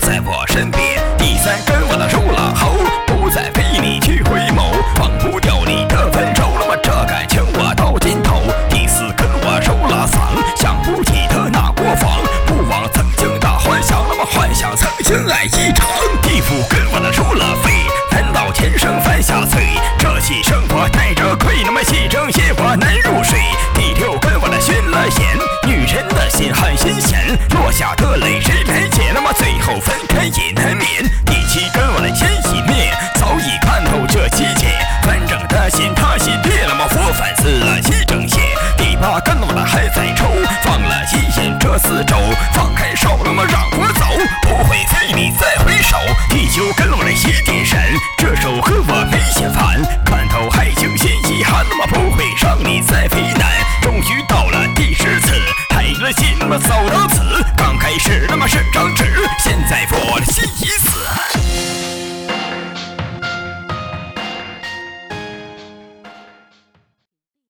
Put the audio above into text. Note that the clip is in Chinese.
在我身边。第三根我的瘦了喉，不再为你去回眸，忘不掉你的温柔，那么这感情我到尽头。第四根我瘦了嗓，想不起的那过往，不枉曾经的幻想，那么幻想曾经爱一场。第五根我的瘦了肺，难道前生犯下罪？这一生活带着愧，那么戏正夜我难入睡。第六根我的熏了眼，女人的心很阴险，落下的泪谁？让你再为难。终于到了第十次，开了心嘛走到此，刚开始那么是张纸，现在。